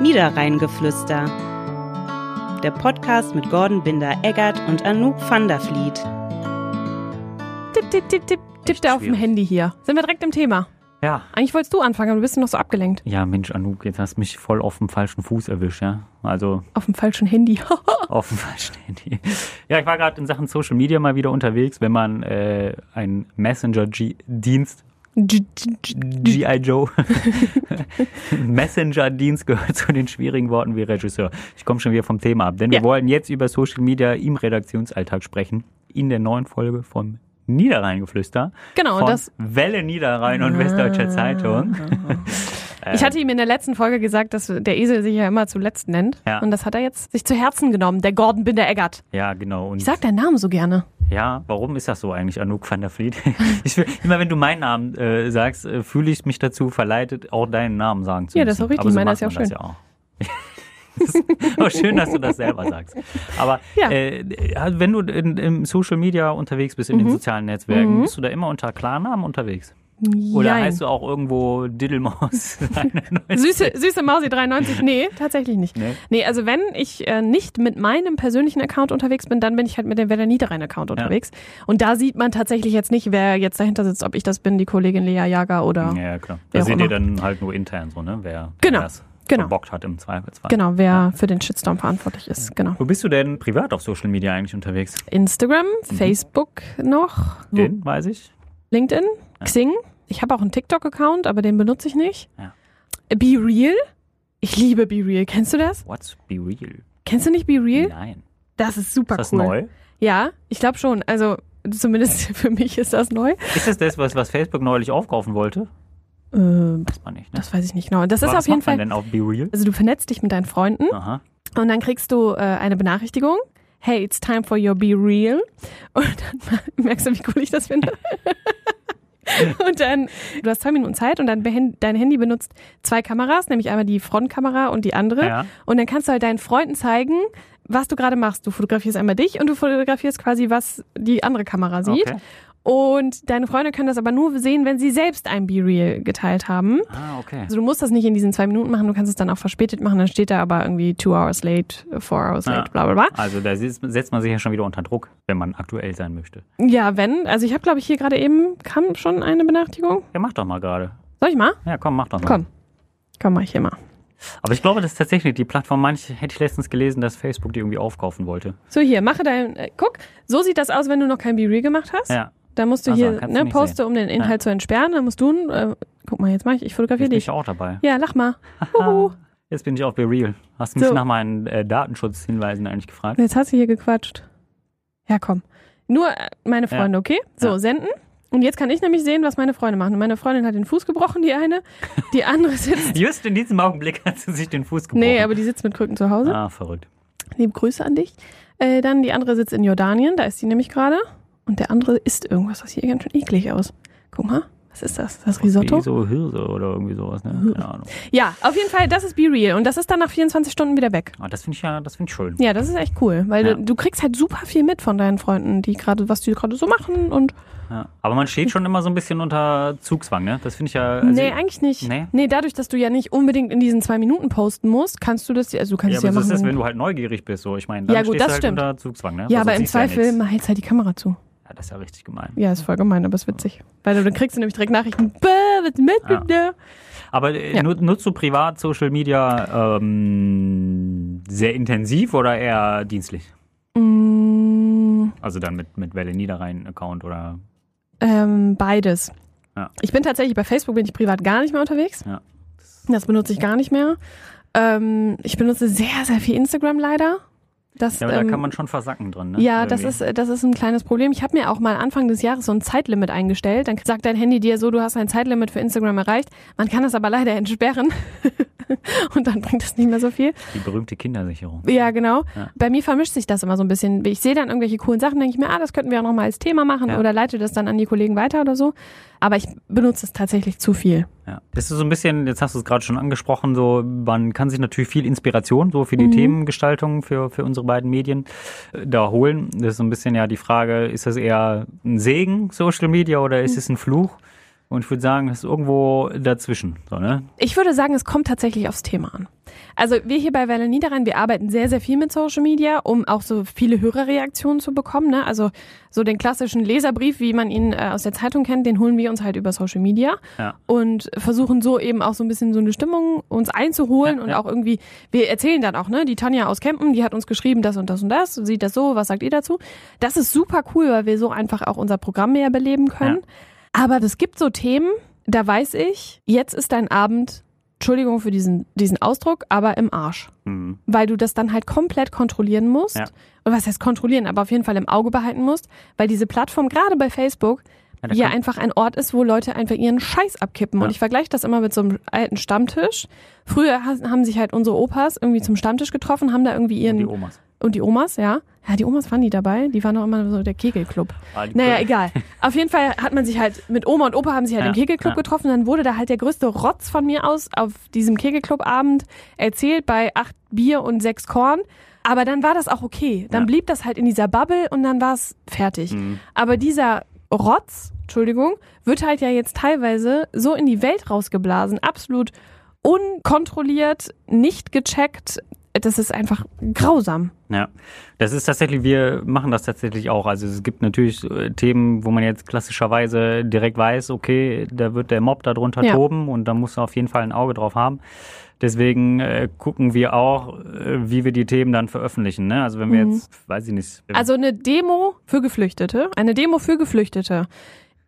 Niederrheingeflüster. Der Podcast mit Gordon Binder-Eggert und Anouk van der Vliet. Tipp, tipp, tipp, tipp, tipp der auf dem Handy hier. Sind wir direkt im Thema? Ja. Eigentlich wolltest du anfangen, aber du bist noch so abgelenkt. Ja, Mensch, Anouk, jetzt hast du mich voll auf dem falschen Fuß erwischt, ja. Also Auf dem falschen Handy. auf dem falschen Handy. Ja, ich war gerade in Sachen Social Media mal wieder unterwegs, wenn man äh, einen Messenger-Dienst G.I. Joe. Messenger-Dienst gehört zu den schwierigen Worten wie Regisseur. Ich komme schon wieder vom Thema ab, denn Ja. wir wollen jetzt über Social Media im Redaktionsalltag sprechen. In der neuen Folge vom Niederrheingeflüster. Genau, von das- Welle Niederrhein und Westdeutscher Zeitung. Ich hatte ihm in der letzten Folge gesagt, dass der Esel sich ja immer zuletzt nennt. Ja. Und das hat er jetzt sich zu Herzen genommen, der Gordon Binder-Eggert. Ja, genau. Und Ich sag deinen Namen so gerne. Ja, warum ist das so eigentlich, Anouk van der Vliet? Ich will, immer wenn du meinen Namen äh, sagst, äh, fühle ich mich dazu verleitet, auch deinen Namen sagen zu Ja, müssen. das ist auch richtig. Aber so Meiner ist ja man das ja auch. Auch schön, dass du das selber sagst. Aber Ja. äh, wenn du in, im Social Media unterwegs bist, in Mhm. den sozialen Netzwerken, bist du da immer unter Klarnamen unterwegs? Oder Jein. heißt du auch irgendwo Diddlemaus? 91? Süße, süße Mausi 93? Nee, tatsächlich nicht. Nee? Nee, also wenn ich äh, nicht mit meinem persönlichen Account unterwegs bin, dann bin ich halt mit dem Werder Niederrhein Account unterwegs. Und da sieht man tatsächlich jetzt nicht, wer jetzt dahinter sitzt, ob ich das bin, die Kollegin Lea Jager oder Ja, klar. Wer Da seht ihr dann halt nur intern so, ne? Wer, Genau, wer das genau. verbockt hat im Zweifelsfall. genau, wer für den Shitstorm verantwortlich ist. Genau. Wo bist du denn privat auf Social Media eigentlich unterwegs? Instagram, Mhm. Facebook noch, Den, weiß ich. LinkedIn, Xing. Ich habe auch einen TikTok-Account, aber den benutze ich nicht. Ja. Be Real. Ich liebe Be Real. Kennst du das? What's Be Real? Kennst du nicht Be Real? Nein. Das ist super Ist das cool. neu? Ja, ich glaube schon. Also zumindest für mich ist das neu. Ist das das, was, was Facebook neulich aufkaufen wollte? Äh, Weiß man nicht, ne? das weiß ich nicht genau. Das ist Aber auf was jeden macht man Fall. denn auf Be Real? Also du vernetzt dich mit deinen Freunden Aha. und dann kriegst du äh, eine Benachrichtigung. Hey, it's time for your Be Real. Und dann merkst du, wie cool ich das finde. Und dann, du hast zwei Minuten Zeit und dann dein Handy benutzt zwei Kameras, nämlich einmal die Frontkamera und die andere. Ja. Und dann kannst du halt deinen Freunden zeigen, was du gerade machst. Du fotografierst einmal dich und du fotografierst quasi, was die andere Kamera sieht. Okay. Und deine Freunde können das aber nur sehen, wenn sie selbst ein Be-Real geteilt haben. Ah, okay. Also du musst das nicht in diesen zwei Minuten machen, du kannst es dann auch verspätet machen, dann steht da aber irgendwie two hours late, four hours Ja. late, bla bla bla. Also da setzt man sich ja schon wieder unter Druck, wenn man aktuell sein möchte. Ja, wenn, also ich habe glaube ich hier gerade eben, kam schon eine Benachrichtigung. Ja, mach doch mal gerade. Soll ich mal? Ja, komm, mach doch mal. Komm. Komm, mach ich hier mal. Aber ich glaube, das ist tatsächlich die Plattform, manch hätte ich letztens gelesen, dass Facebook die irgendwie aufkaufen wollte. So, hier, mache dein, äh, guck, so sieht das aus, wenn du noch kein Be-Real gemacht hast. Ja. Da musst du Also, hier, ne, poste, um den Inhalt zu entsperren, dann musst du, äh, guck mal, jetzt mach ich, ich fotografiere Jetzt bin dich. ich auch dabei. Ja, lach mal. Jetzt bin ich auf Be Real. Hast du mich So. nach meinen äh, Datenschutzhinweisen eigentlich gefragt? Jetzt hast du hier gequatscht. Ja, komm. Nur äh, meine Freunde, okay? So, Ja. senden. Und jetzt kann ich nämlich sehen, was meine Freunde machen. Und meine Freundin hat den Fuß gebrochen, die eine. Die andere sitzt. Just in diesem Augenblick hat sie sich den Fuß gebrochen. nee, aber die sitzt mit Krücken zu Hause. Ah, verrückt. Liebe Grüße an dich. Äh, dann die andere sitzt in Jordanien, da ist sie nämlich gerade. Und der andere isst irgendwas, das sieht ganz schön eklig aus. Guck mal, was ist das? Das Risotto? Wie so Hirse oder irgendwie sowas, ne? Keine Ahnung. Ja, auf jeden Fall, das ist Be Real. Und das ist dann nach 24 Stunden wieder weg. Aber das finde ich ja, das finde ich schön. Ja, das ist echt cool, weil Ja. du, du kriegst halt super viel mit von deinen Freunden, die gerade, was die gerade so machen und Ja. Aber man steht schon immer so ein bisschen unter Zugzwang, ne? Das finde ich ja. Also, nee, eigentlich nicht. Nee? Nee? dadurch, dass du ja nicht unbedingt in diesen zwei Minuten posten musst, kannst du das, also du kannst Ja, es ja aber machen. ist das, wenn- wenn du halt neugierig bist? So, ich meine, dann Ja, gut, stehst das du halt stimmt. unter Zugzwang, ne? ja, Weil aber im du ja Zweifel nichts. mal hältst halt die Kamera zu. Ja, das ist ja richtig gemein. Ja, ist voll gemein, aber ist witzig. Weil du, dann kriegst du nämlich direkt Nachrichten, was mit Ja. dir? Aber äh, Ja. nu- nutzt du privat Social Media ähm, sehr intensiv oder eher dienstlich? Mm, Also dann mit, mit Welle Niederrhein-Account oder. ähm, beides. Ja. Ich bin tatsächlich bei Facebook bin ich privat gar nicht mehr unterwegs. Ja. Das benutze ich gar nicht mehr. Ähm, ich benutze sehr, sehr viel Instagram leider. Das, Ja, aber ähm, da kann man schon versacken drin, ne? Ja, das ist, das ist ein kleines Problem. Ich habe mir auch mal Anfang des Jahres so ein Zeitlimit eingestellt. Dann sagt dein Handy dir so, du hast ein Zeitlimit für Instagram erreicht. Man kann das aber leider entsperren. Und dann bringt das nicht mehr so viel. Die berühmte Kindersicherung. Ja, genau. Ja. Bei mir vermischt sich das immer so ein bisschen. Ich sehe dann irgendwelche coolen Sachen, denke ich mir, ah, das könnten wir auch noch mal als Thema machen Ja. oder leite das dann an die Kollegen weiter oder so. Aber ich benutze es tatsächlich zu viel. Ja. Das ist so ein bisschen, jetzt hast du es gerade schon angesprochen, so man kann sich natürlich viel Inspiration so für die Mhm. Themengestaltung für, für unsere beiden Medien äh, da holen. Das ist so ein bisschen ja die Frage, ist das eher ein Segen, Social Media, oder Mhm. ist es ein Fluch? Und ich würde sagen, es ist irgendwo dazwischen. So, ne? Ich würde sagen, es kommt tatsächlich aufs Thema an. Also wir hier bei Welle Niederrhein, wir arbeiten sehr, sehr viel mit Social Media, um auch so viele Hörerreaktionen zu bekommen. Ne? Also so den klassischen Leserbrief, wie man ihn äh, aus der Zeitung kennt, den holen wir uns halt über Social Media Ja. und versuchen so eben auch so ein bisschen so eine Stimmung uns einzuholen Ja, und ja. auch irgendwie, wir erzählen dann auch, ne, die Tanja aus Kempen, die hat uns geschrieben, das und das und das, sieht das so, was sagt ihr dazu? Das ist super cool, weil wir so einfach auch unser Programm mehr beleben können. Aber es gibt so Themen, da weiß ich, jetzt ist dein Abend, Entschuldigung für diesen, diesen Ausdruck, aber im Arsch. Hm. Weil du das dann halt komplett kontrollieren musst. Ja. Oder was heißt kontrollieren, aber auf jeden Fall im Auge behalten musst, weil diese Plattform, gerade bei Facebook, Ja, einfach ein Ort ist, wo Leute einfach ihren Scheiß abkippen. Und Ja. ich vergleiche das immer mit so einem alten Stammtisch. Früher ha- haben sich halt unsere Opas irgendwie zum Stammtisch getroffen, haben da irgendwie ihren Die Omas. Und die Omas, ja. Ja, die Omas waren die dabei. Die waren doch immer so der Kegelclub. Ah, Naja, egal. Auf jeden Fall hat man sich halt, mit Oma und Opa haben sich halt Ja, im Kegelclub ja. getroffen. Dann wurde da halt der größte Rotz von mir aus auf diesem Kegelclub-Abend erzählt bei acht Bier und sechs Korn. Aber dann war das auch okay. Dann Ja. blieb das halt in dieser Bubble und dann war es fertig. Mhm. Aber dieser Rotz, Entschuldigung, wird halt ja jetzt teilweise so in die Welt rausgeblasen. Absolut unkontrolliert, nicht gecheckt. Das ist einfach grausam. Ja, das ist tatsächlich, wir machen das tatsächlich auch. Also es gibt natürlich äh, Themen, wo man jetzt klassischerweise direkt weiß, okay, da wird der Mob darunter Ja. toben und da muss man auf jeden Fall ein Auge drauf haben. Deswegen äh, gucken wir auch, äh, wie wir die Themen dann veröffentlichen. Ne? Also wenn wir Mhm. jetzt, weiß ich nicht, Also eine Demo für Geflüchtete, eine Demo für Geflüchtete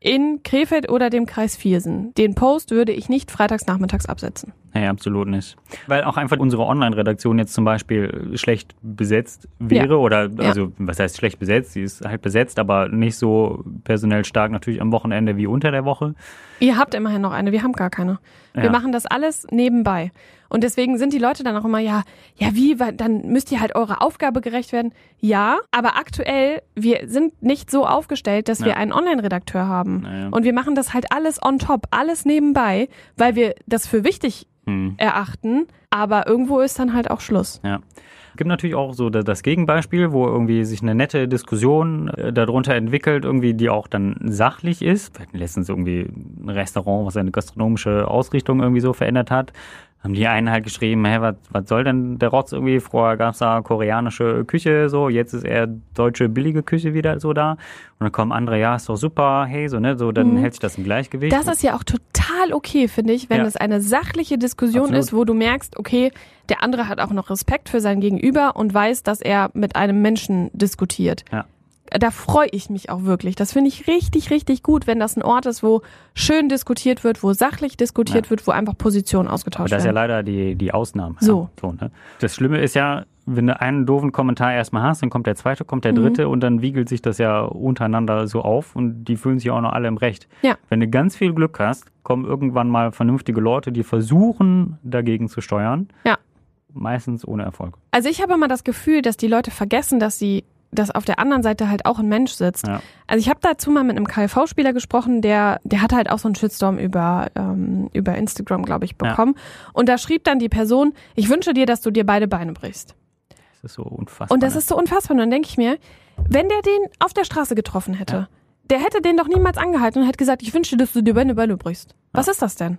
in Krefeld oder dem Kreis Viersen. Den Post würde ich nicht freitags nachmittags absetzen. Nee, absolut nicht. Weil auch einfach unsere Online-Redaktion jetzt zum Beispiel schlecht besetzt wäre Ja. oder, Ja. also was heißt schlecht besetzt? Sie ist halt besetzt, aber nicht so personell stark natürlich am Wochenende wie unter der Woche. Ihr habt immerhin noch eine, wir haben gar keine. Wir Ja. machen das alles nebenbei. Und deswegen sind die Leute dann auch immer, ja, ja, wie, dann müsst ihr halt eurer Aufgabe gerecht werden. Ja, aber aktuell, wir sind nicht so aufgestellt, dass wir Ja. einen Online-Redakteur haben. Naja. Und wir machen das halt alles on top, alles nebenbei, weil wir das für wichtig Hm. erachten. Aber irgendwo ist dann halt auch Schluss. Ja. Es gibt natürlich auch so da- das Gegenbeispiel, wo irgendwie sich eine nette Diskussion äh, darunter entwickelt, irgendwie, die auch dann sachlich ist. Wir hatten letztens irgendwie ein Restaurant, was seine gastronomische Ausrichtung irgendwie so verändert hat. Haben die einen halt geschrieben, hä, was, was soll denn der Rotz irgendwie? Vorher gab's da koreanische Küche, so, jetzt ist eher deutsche billige Küche wieder so da. Und dann kommen andere, ja, ist doch super, hey, so, ne, so, dann Mhm. hält sich das im Gleichgewicht. Das ist ja auch total okay, finde ich, wenn Ja. es eine sachliche Diskussion Absolut. ist, wo du merkst, okay, der andere hat auch noch Respekt für sein Gegenüber und weiß, dass er mit einem Menschen diskutiert. Ja. Da freue ich mich auch wirklich. Das finde ich richtig, richtig gut, wenn das ein Ort ist, wo schön diskutiert wird, wo sachlich diskutiert Ja. wird, wo einfach Positionen ausgetauscht das ist ja werden. leider die, die Ausnahme. So. Ja, so ne? Das Schlimme ist ja, wenn du einen doofen Kommentar erstmal hast, dann kommt der zweite, kommt der Mhm. dritte und dann wiegelt sich das ja untereinander so auf und die fühlen sich auch noch alle im Recht. Ja. Wenn du ganz viel Glück hast, kommen irgendwann mal vernünftige Leute, die versuchen, dagegen zu steuern. Ja. Meistens ohne Erfolg. Also ich habe immer das Gefühl, dass die Leute vergessen, dass sie dass auf der anderen Seite halt auch ein Mensch sitzt. Ja. Also ich habe dazu mal mit einem KV-Spieler gesprochen, der der hatte halt auch so einen Shitstorm über ähm, über Instagram, glaube ich, Ja. bekommen. Und da schrieb dann die Person: Ich wünsche dir, dass du dir beide Beine brichst. Das ist so unfassbar. Und das ne? ist so unfassbar. Und dann denke ich mir, wenn der den auf der Straße getroffen hätte, Ja. der hätte den doch niemals angehalten und hätte gesagt: Ich wünsche dir, dass du dir beide Beine brichst. Was ist das denn?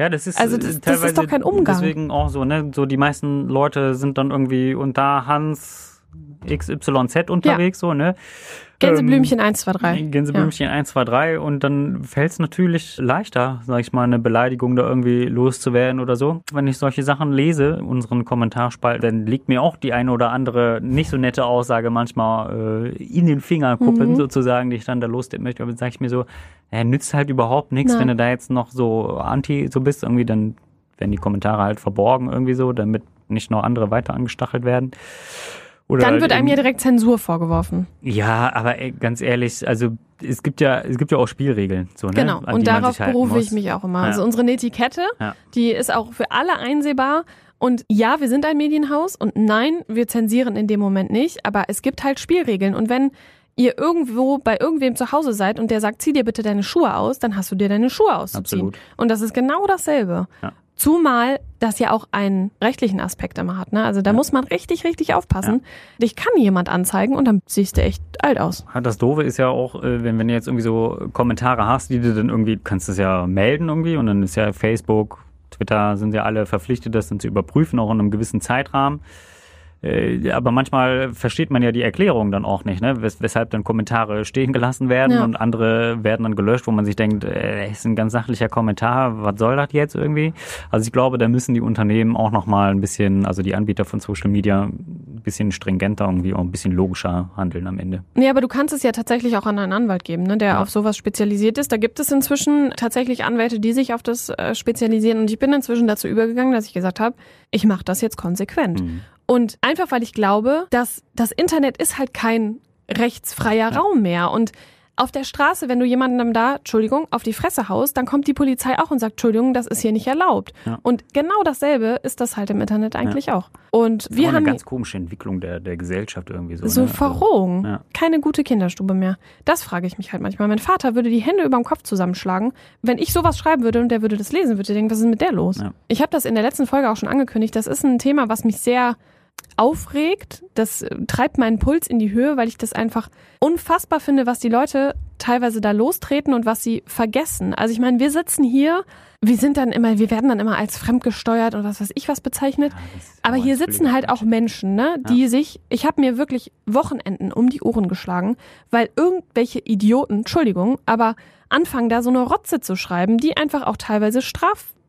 Ja, das ist Also äh, das- das ist teilweise doch kein Umgang. Deswegen auch so, ne? So die meisten Leute sind dann irgendwie unter Hans XYZ unterwegs, so, ne? Gänseblümchen 1, 2, 3. Gänseblümchen 1, 2, 3 und dann fällt es natürlich leichter, sag ich mal, eine Beleidigung da irgendwie loszuwerden oder so. Wenn ich solche Sachen lese, unseren Kommentarspalt, dann liegt mir auch die eine oder andere nicht so nette Aussage manchmal äh, in den Fingerkuppen Mhm. sozusagen, die ich dann da loswerden möchte. Aber dann sage ich mir so, ja, nützt halt überhaupt nichts, wenn du da jetzt noch so anti so bist, irgendwie dann werden die Kommentare halt verborgen irgendwie so, damit nicht noch andere weiter angestachelt werden. Oder Dann wird einem eben- ja direkt Zensur vorgeworfen. ja, aber ey, ganz ehrlich, also es gibt ja, es gibt ja auch Spielregeln, so, ne? Genau, und darauf berufe ich mich auch immer. Ja. Also unsere Netiquette, Ja. die ist auch für alle einsehbar. Und ja, wir sind ein Medienhaus und nein, wir zensieren in dem Moment nicht, aber es gibt halt Spielregeln. Und wenn ihr irgendwo bei irgendwem zu Hause seid und der sagt, zieh dir bitte deine Schuhe aus, dann hast du dir deine Schuhe auszuziehen. Absolut. Und das ist genau dasselbe. Ja. Zumal das ja auch einen rechtlichen Aspekt immer hat. Ne? Also da muss man richtig, richtig aufpassen. Dich kann jemand anzeigen und dann siehst du echt alt aus. Ja, Das Doofe ist ja auch, äh, wenn, wenn du jetzt irgendwie so Kommentare hast, die du dann irgendwie, du kannst das ja melden irgendwie und dann ist ja Facebook, Twitter sind ja alle verpflichtet, das dann zu überprüfen, auch in einem gewissen Zeitrahmen. Äh, Aber manchmal versteht man ja die Erklärung dann auch nicht, ne? Wes weshalb dann Kommentare stehen gelassen werden Ja. und andere werden dann gelöscht, wo man sich denkt, äh, ist ein ganz sachlicher Kommentar, was soll das jetzt irgendwie? Also ich glaube, da müssen die Unternehmen auch nochmal ein bisschen, also die Anbieter von Social Media, ein bisschen stringenter irgendwie auch ein bisschen logischer handeln am Ende. Nee, aber du kannst es ja tatsächlich auch an einen Anwalt geben, ne, der Ja. auf sowas spezialisiert ist. Da gibt es inzwischen tatsächlich Anwälte, die sich auf das äh, spezialisieren. Und ich bin inzwischen dazu übergegangen, dass ich gesagt habe, ich mache das jetzt konsequent. Mhm. Und einfach, weil ich glaube, dass das Internet ist halt kein rechtsfreier Raum mehr. Und auf der Straße, wenn du jemandem da, Entschuldigung, auf die Fresse haust, dann kommt die Polizei auch und sagt, Entschuldigung, das ist hier nicht erlaubt. Ja. Und genau dasselbe ist das halt im Internet eigentlich auch. Und Das ist wir auch haben eine ganz komische Entwicklung der, der Gesellschaft irgendwie so. so ne? Also, Verrohung. ja. Keine gute Kinderstube mehr. Das frage ich mich halt manchmal. Mein Vater würde die Hände überm Kopf zusammenschlagen. Wenn ich sowas schreiben würde und der würde das lesen, würde er denken, was ist mit der los? Ja. Ich habe das in der letzten Folge auch schon angekündigt. Das ist ein Thema, was mich sehr aufregt. Das äh, treibt meinen Puls in die Höhe, weil ich das einfach unfassbar finde, was die Leute teilweise da lostreten und was sie vergessen. Also ich meine, wir sitzen hier, wir sind dann immer, wir werden dann immer als fremdgesteuert und was weiß ich was bezeichnet. Ja, Aber hier sitzen halt auch. Menschen, ne, die sich, ich habe mir wirklich Wochenenden um die Ohren geschlagen, weil irgendwelche Idioten, Entschuldigung, aber anfangen da so eine Rotze zu schreiben, die einfach auch teilweise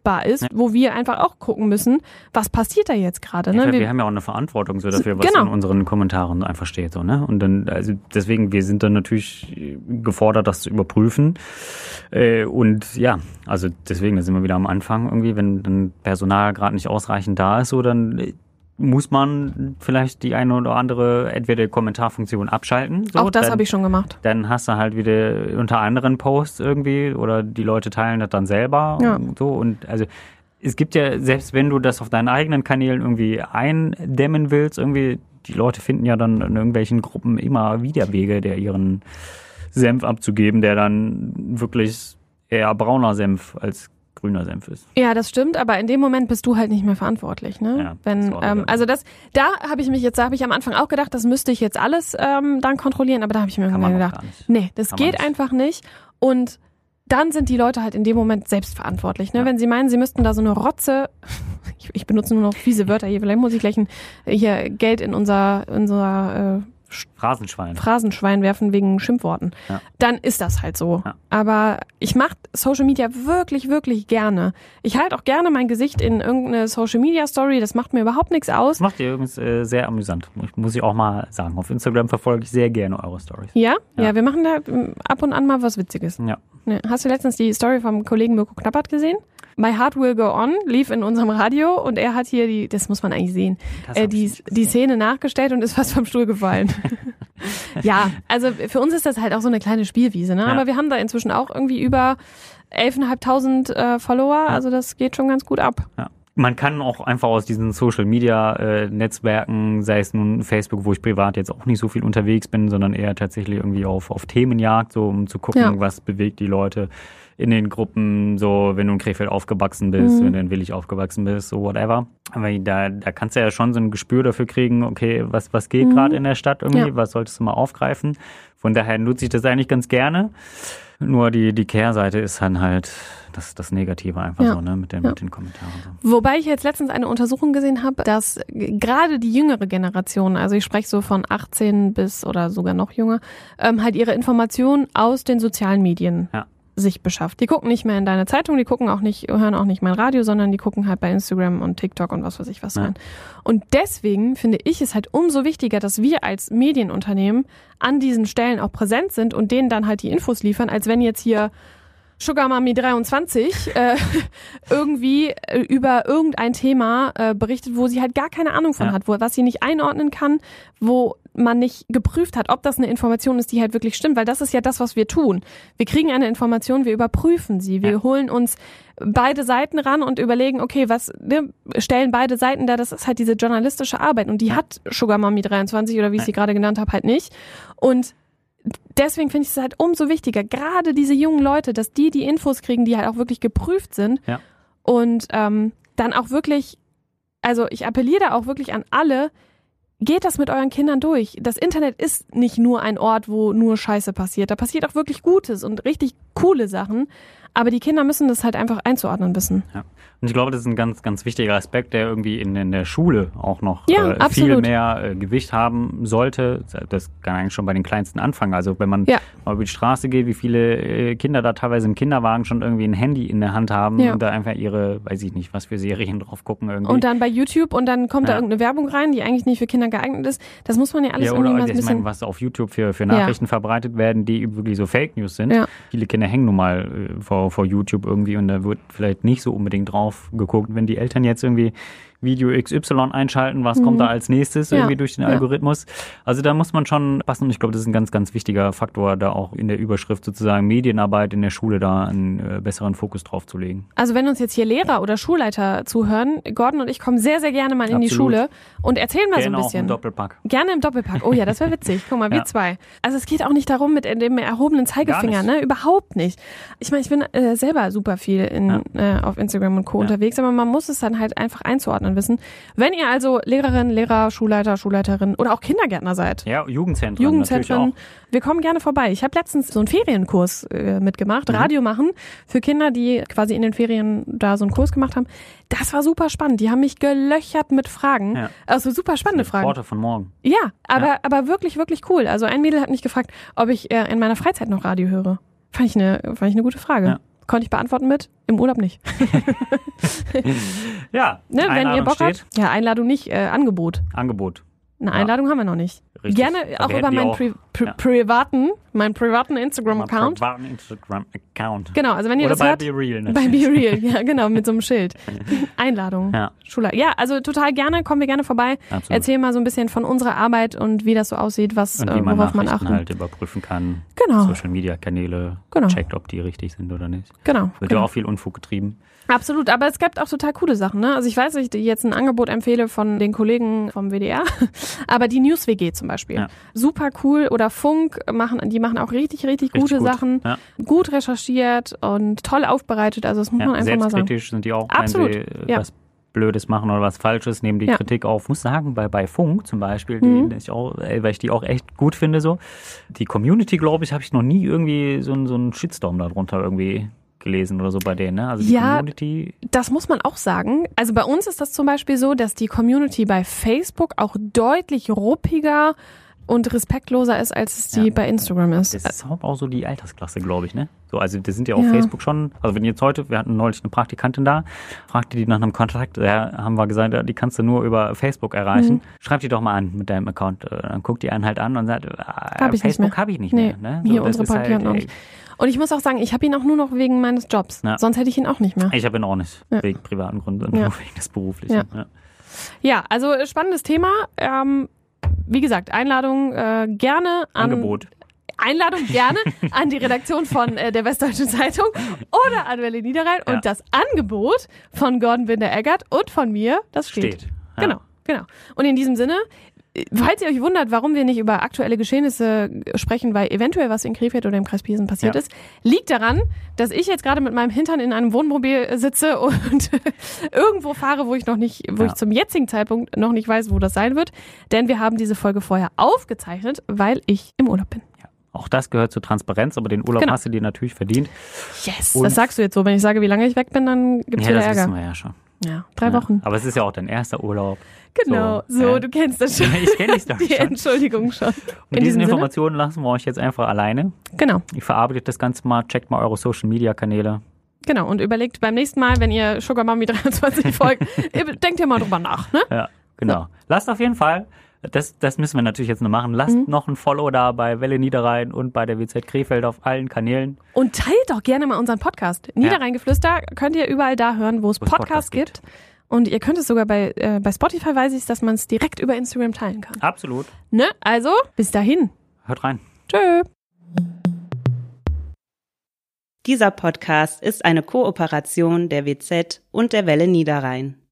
strafbar ist, Ja. wo wir einfach auch gucken müssen, was passiert da jetzt gerade. Ja, Ne? wir, Wir- haben ja auch eine Verantwortung so dafür, was Genau. in unseren Kommentaren einfach steht. So, ne? Und dann, also deswegen, wir sind dann natürlich gefordert, das zu überprüfen. Äh, und ja, also deswegen, da sind wir wieder am Anfang irgendwie, wenn dann Personal gerade nicht ausreichend da ist, so dann äh, muss man vielleicht die eine oder andere entweder Kommentarfunktion abschalten. So, auch das habe ich schon gemacht. dann hast du halt wieder unter anderen Posts irgendwie oder die Leute teilen das dann selber Ja. und so und also es gibt ja, selbst wenn du das auf deinen eigenen Kanälen irgendwie eindämmen willst, irgendwie, die Leute finden ja dann in irgendwelchen Gruppen immer wieder Wege, der ihren Senf abzugeben, der dann wirklich eher brauner Senf als grüner Senf ist. Ja, das stimmt, aber in dem Moment bist du halt nicht mehr verantwortlich, ne? Ja, Wenn, das ähm, also das, da habe ich mich jetzt, da habe ich am Anfang auch gedacht, das müsste ich jetzt alles ähm, dann kontrollieren, aber da habe ich mir irgendwann gedacht, nee, das Kann geht einfach nicht. Und dann sind die Leute halt in dem Moment selbstverantwortlich. Ne? Ja. Wenn sie meinen, sie müssten da so eine Rotze, ich, ich benutze nur noch fiese Wörter hier, vielleicht muss ich gleich ein, hier Geld in unser, unser äh, Phrasenschwein. Phrasenschwein werfen wegen Schimpfworten, Ja. dann ist das halt so. Ja. Aber ich mache Social Media wirklich, wirklich gerne. Ich halte auch gerne mein Gesicht in irgendeine Social Media Story, das macht mir überhaupt nichts aus. Das macht ihr übrigens äh, sehr amüsant. Muss- Muss ich auch mal sagen. Auf Instagram verfolge ich sehr gerne eure Stories. Ja? ja, Ja. wir machen da ähm, ab und an mal was Witziges. Ja. Hast du letztens die Story vom Kollegen Mirko Knappert gesehen? My Heart Will Go On lief in unserem Radio und er hat hier die, das muss man eigentlich sehen, äh, die, die Szene nachgestellt und ist fast vom Stuhl gefallen. ja, also für uns ist das halt auch so eine kleine Spielwiese, ne? Ja. Aber wir haben da inzwischen auch irgendwie über 11.500 äh, Follower, also das geht schon ganz gut ab. Ja. Man kann auch einfach aus diesen Social Media äh, Netzwerken, sei es nun Facebook, wo ich privat jetzt auch nicht so viel unterwegs bin, sondern eher tatsächlich irgendwie auf, auf Themenjagd, so um zu gucken, Ja. was bewegt die Leute in den Gruppen, so wenn du in Krefeld aufgewachsen bist, Mhm. wenn du in Willig aufgewachsen bist, so whatever. Aber da, da kannst du ja schon so ein Gespür dafür kriegen, okay, was, was geht Mhm. gerade in der Stadt irgendwie, Ja. was solltest du mal aufgreifen. Von daher nutze ich das eigentlich ganz gerne. Nur die, die Kehrseite ist dann halt das, das Negative einfach Ja. so, ne, mit den, Ja. mit den Kommentaren. So. Wobei ich jetzt letztens eine Untersuchung gesehen habe, dass gerade die jüngere Generation, also ich spreche so von 18 bis oder sogar noch jünger, ähm, halt ihre Informationen aus den sozialen Medien Ja. Sich beschafft. Die gucken nicht mehr in deine Zeitung, die gucken auch nicht, hören auch nicht mein Radio, sondern die gucken halt bei Instagram und TikTok und was weiß ich was Ja. rein. Und deswegen finde ich es halt umso wichtiger, dass wir als Medienunternehmen an diesen Stellen auch präsent sind und denen dann halt die Infos liefern, als wenn jetzt hier Sugar Mami 23 äh, irgendwie äh, über irgendein Thema äh, berichtet, wo sie halt gar keine Ahnung von Ja. hat, wo, was sie nicht einordnen kann, wo man nicht geprüft hat, ob das eine Information ist, die halt wirklich stimmt, weil das ist ja das, was wir tun. Wir kriegen eine Information, wir überprüfen sie, wir Ja. holen uns beide Seiten ran und überlegen, okay, was ne, stellen beide Seiten da, das ist halt diese journalistische Arbeit und die Ja. hat Sugar Mami 23 oder wie ich sie gerade genannt habe, halt nicht. Und deswegen finde ich es halt umso wichtiger, gerade diese jungen Leute, dass die die Infos kriegen, die halt auch wirklich geprüft sind Ja. und ähm, dann auch wirklich, also ich appelliere da auch wirklich an alle, geht das mit euren Kindern durch. Das Internet ist nicht nur ein Ort, wo nur Scheiße passiert. Da passiert auch wirklich Gutes und richtig coole Sachen. Aber die Kinder müssen das halt einfach einzuordnen wissen. Ja. Und ich glaube, das ist ein ganz, ganz wichtiger Aspekt, der irgendwie in, in der Schule auch noch Ja, äh, viel mehr äh, Gewicht haben sollte. Das kann eigentlich schon bei den Kleinsten anfangen. Also wenn man Ja. mal über die Straße geht, wie viele äh, Kinder da teilweise im Kinderwagen schon irgendwie ein Handy in der Hand haben und da einfach ihre, weiß ich nicht, was für Serien drauf gucken irgendwie. Und dann bei YouTube und dann kommt da irgendeine Werbung rein, die eigentlich nicht für Kinder geeignet ist. Das muss man ja alles ja, irgendwie oder mal so ein ich meine, bisschen. was auf YouTube für, für Nachrichten verbreitet werden, die wirklich so Fake News sind. Viele Kinder hängen nun mal äh, vor, YouTube irgendwie und da wird vielleicht nicht so unbedingt drauf geguckt. Wenn die Eltern jetzt irgendwie Video XY einschalten, was kommt da als nächstes Mhm. Ja. irgendwie durch den Ja. Algorithmus? Also da muss man schon passen und ich glaube, das ist ein ganz, ganz wichtiger Faktor, da auch in der Überschrift sozusagen Medienarbeit in der Schule da einen äh, besseren Fokus drauf zu legen. Also wenn uns jetzt hier Lehrer oder Schulleiter zuhören, Gordon und ich kommen sehr, sehr gerne mal in die Absolut. Schule und erzählen mal Gerne so ein auch bisschen. im Doppelpack. Gerne im Doppelpack. Oh ja, das wäre witzig. Guck mal, wir Ja. zwei. Also es geht auch nicht darum mit dem erhobenen Zeigefinger, ne? Überhaupt nicht. Ich meine, ich bin äh, selber super viel in, äh, auf Instagram und Co. Unterwegs, aber man muss es dann halt einfach einzuordnen wissen. Wenn ihr also Lehrerin, Lehrer, Schulleiter, Schulleiterin oder auch Kindergärtner seid, Ja, Jugendzentren, Jugendzentren, wir kommen gerne vorbei. Ich habe letztens so einen Ferienkurs äh, mitgemacht, Mhm. Radio machen für Kinder, die quasi in den Ferien da so einen Kurs gemacht haben. Das war super spannend. Die haben mich gelöchert mit Fragen. Ja. Also super spannende. Fragen. Porte von morgen. Ja, aber, aber wirklich, wirklich cool. Also ein Mädel hat mich gefragt, ob ich äh, in meiner Freizeit noch Radio höre. Fand ich eine, fand ich eine gute Frage. Ja. Konnte ich beantworten mit? Im Urlaub nicht. Ja, Ne, wenn ihr Bock steht, habt. Ja, Einladung nicht, äh, Angebot. Angebot. Eine Ja. Einladung haben wir noch nicht. Richtig. Gerne auch über meinen auch- pri pri ja. privaten, meinen privaten Instagram-Account. Privaten Instagram-Account. Genau, also wenn ihr Oder das bei hört. Be Real Bei. Be Real, ja genau, mit so einem Schild. Einladung. Ja, Schule. Ja, also total gerne, kommen wir gerne vorbei. absolut. Erzähl mal so ein bisschen von unserer Arbeit und wie das so aussieht, was, und äh, wie man worauf man achten. halt überprüfen kann. Genau, Social-Media-Kanäle Genau. checkt, ob die richtig sind oder nicht. genau. Wird genau. ja auch viel Unfug getrieben. Absolut, aber es gibt auch total coole Sachen. Ne? Also ich weiß, dass ich jetzt ein Angebot empfehle von den Kollegen vom WDR, aber die News WG zum Beispiel. Ja. Super cool oder Funk machen, die machen auch richtig, richtig, Richtig gute gut. Sachen, Ja, gut recherchiert und toll aufbereitet. Also das muss man ja. einfach mal sagen. Selbstkritisch sind die auch, Absolut, wenn sie äh, was Blödes machen oder was Falsches, nehmen die. Kritik auf. Muss sagen, bei, bei Funk zum Beispiel, die Mhm. ich auch, äh, weil ich die auch echt gut finde, so. Die Community, glaube ich, habe ich noch nie irgendwie so, einen- so einen Shitstorm darunter irgendwie gelesen oder so bei denen. Ne? Also die Ja. Community, Das muss man auch sagen. Also bei uns ist das zum Beispiel so, dass die Community bei Facebook auch deutlich ruppiger und respektloser ist, als es die Ja. bei Instagram ist. das ist auch so die Altersklasse, glaube ich, ne? So, also das sind ja auf Ja. Facebook schon, also wenn jetzt heute, wir hatten neulich eine Praktikantin da, fragte die nach einem Kontakt, ja, haben wir gesagt, die kannst du nur über Facebook erreichen. Mhm. Schreib die doch mal an mit deinem Account. Äh, Dann guckt die einen halt an und sagt, ah, Hab Facebook habe ich nicht mehr. Ne? hier das unsere halt, auch nicht. Und ich muss auch sagen, ich habe ihn auch nur noch wegen meines Jobs. Ja. Sonst hätte ich ihn auch nicht mehr. Ich habe ihn auch nicht, Ja. wegen privaten Gründen, Ja. nur wegen des beruflichen. Ja, also äh, spannendes Thema. Ähm, wie gesagt, Einladung äh, gerne an Angebot. Einladung gerne an die Redaktion von äh, der Westdeutschen Zeitung oder an Welle Niederrhein Ja. und das Angebot von Gordon Binder-Eggert und von mir, das steht. Steht. Ja. Genau, genau. Und in diesem Sinne, falls ihr euch wundert, warum wir nicht über aktuelle Geschehnisse sprechen, weil eventuell was in Krefeld oder im Kreis Piesen passiert Ja. ist, liegt daran, dass ich jetzt gerade mit meinem Hintern in einem Wohnmobil sitze und irgendwo fahre, wo ich noch nicht, wo Ja. ich zum jetzigen Zeitpunkt noch nicht weiß, wo das sein wird. Denn wir haben diese Folge vorher aufgezeichnet, weil ich im Urlaub bin. Auch das gehört zur Transparenz, aber den Urlaub Genau. hast du dir natürlich verdient. Yes. Und- das sagst du jetzt so. Wenn ich sage, wie lange ich weg bin, dann gibt's ja, wieder das wissen Ärger. wir ja schon. Ja, drei Ja. Wochen. Aber es ist ja auch dein erster Urlaub. Genau. So, So, ja. du kennst das schon. Ich kenne die Story Die schon. Entschuldigung schon. Mit In diesen diesem Sinne? Informationen lassen wir euch jetzt einfach alleine. Genau, Ich verarbeite das Ganze mal, checkt mal eure Social Media Kanäle. genau. Und überlegt beim nächsten Mal, wenn ihr Sugar Mami 23 folgt, denkt ihr mal drüber nach, ne? Ja, genau. Lasst auf jeden Fall, das, das müssen wir natürlich jetzt noch machen, lasst Mhm. noch ein Follow da bei Welle Niederrhein und bei der WZ Krefeld auf allen Kanälen. Und teilt doch gerne mal unseren Podcast. Niederrheingeflüster könnt ihr überall da hören, wo es Podcasts Podcasts gibt. Und ihr könnt es sogar bei, äh, bei Spotify, weiß ich, dass man es direkt über Instagram teilen kann. Absolut. Ne? Also, bis dahin. Hört rein. Tschö. Dieser Podcast ist eine Kooperation der WZ und der Welle Niederrhein.